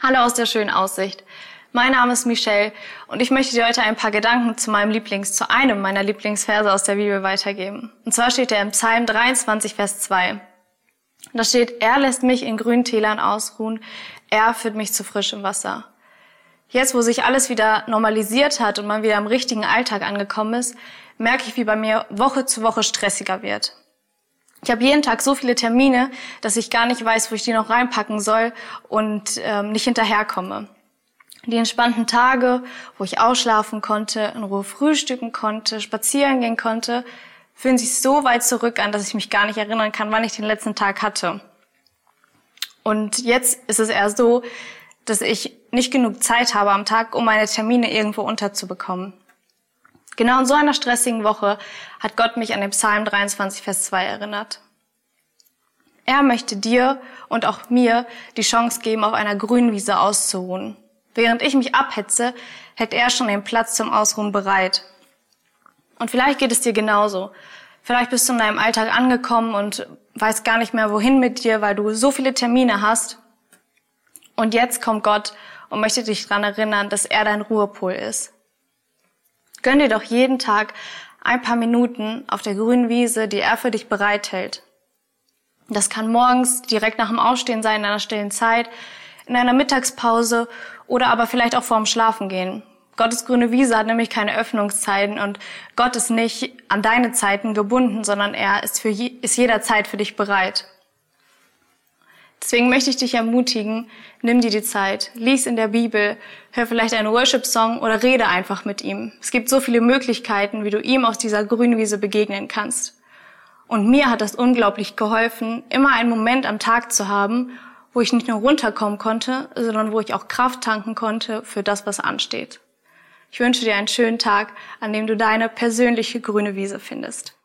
Hallo aus der schönen Aussicht. Mein Name ist Michelle und ich möchte dir heute ein paar Gedanken zu meinem Lieblings, zu einem meiner Lieblingsverse aus der Bibel weitergeben. Und zwar steht er im Psalm 23, Vers 2. Da steht, er lässt mich in grünen Tälern ausruhen, er führt mich zu frischem Wasser. Jetzt, wo sich alles wieder normalisiert hat und man wieder im richtigen Alltag angekommen ist, merke ich, wie bei mir Woche zu Woche stressiger wird. Ich habe jeden Tag so viele Termine, dass ich gar nicht weiß, wo ich die noch reinpacken soll und ähm, nicht hinterherkomme. Die entspannten Tage, wo ich ausschlafen konnte, in Ruhe frühstücken konnte, spazieren gehen konnte, fühlen sich so weit zurück an, dass ich mich gar nicht erinnern kann, wann ich den letzten Tag hatte. Und jetzt ist es eher so, dass ich nicht genug Zeit habe am Tag, um meine Termine irgendwo unterzubekommen. Genau in so einer stressigen Woche hat Gott mich an den Psalm 23, Vers 2 erinnert. Er möchte dir und auch mir die Chance geben, auf einer grünen Wiese auszuruhen. Während ich mich abhetze, hätte er schon den Platz zum Ausruhen bereit. Und vielleicht geht es dir genauso. Vielleicht bist du in deinem Alltag angekommen und weißt gar nicht mehr, wohin mit dir, weil du so viele Termine hast. Und jetzt kommt Gott und möchte dich daran erinnern, dass er dein Ruhepol ist. Gönn dir doch jeden Tag ein paar Minuten auf der grünen Wiese, die er für dich bereithält. Das kann morgens direkt nach dem Aufstehen sein, in einer stillen Zeit, in einer Mittagspause oder aber vielleicht auch vorm Schlafengehen. Gottes grüne Wiese hat nämlich keine Öffnungszeiten und Gott ist nicht an deine Zeiten gebunden, sondern er ist, für je, ist jederzeit für dich bereit. Deswegen möchte ich dich ermutigen, nimm dir die Zeit, lies in der Bibel, hör vielleicht einen Worship-Song oder rede einfach mit ihm. Es gibt so viele Möglichkeiten, wie du ihm aus dieser grünen Wiese begegnen kannst. Und mir hat das unglaublich geholfen, immer einen Moment am Tag zu haben, wo ich nicht nur runterkommen konnte, sondern wo ich auch Kraft tanken konnte für das, was ansteht. Ich wünsche dir einen schönen Tag, an dem du deine persönliche grüne Wiese findest.